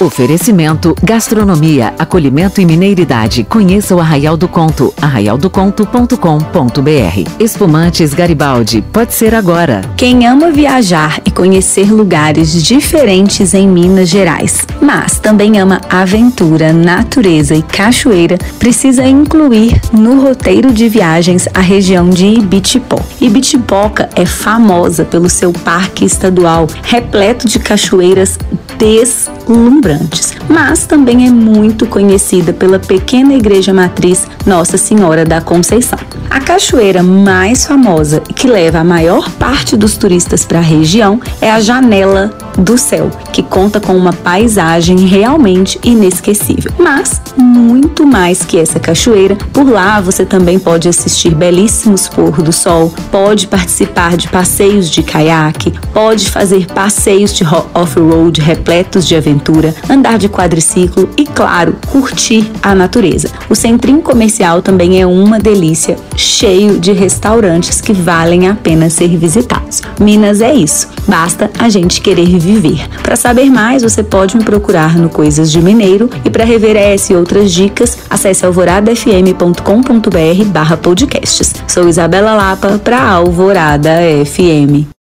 Oferecimento, gastronomia, acolhimento e mineiridade. Conheça o Arraial do Conto, arraialdoconto.com.br. Espumantes Garibaldi, pode ser agora. Quem ama viajar e conhecer lugares diferentes em Minas Gerais, mas também ama aventura, natureza e cachoeira, precisa incluir no roteiro de viagens a região de Ibitipó. Ibitipoca é famosa pelo seu parque estadual repleto de cachoeiras deslumbrantes, mas também é muito conhecida pela pequena igreja matriz Nossa Senhora da Conceição. A cachoeira mais famosa e que leva a maior parte dos turistas para a região é a Janela do Céu, que conta com uma paisagem realmente inesquecível. Mas muito mais que essa cachoeira, por lá você também pode assistir belíssimos pôr do sol, pode participar de passeios de caiaque, pode fazer passeios de off-road repletos de aventura, andar de quadriciclo e, claro, curtir a natureza. O centrinho comercial também é uma delícia, cheio de restaurantes que valem a pena ser visitados. Minas é isso, basta a gente querer viver. Para saber mais, você pode me procurar no Coisas de Mineiro e para rever essa e outras dicas, acesse alvoradafm.com.br barra podcasts. Sou Isabela Lapa para Alvorada FM.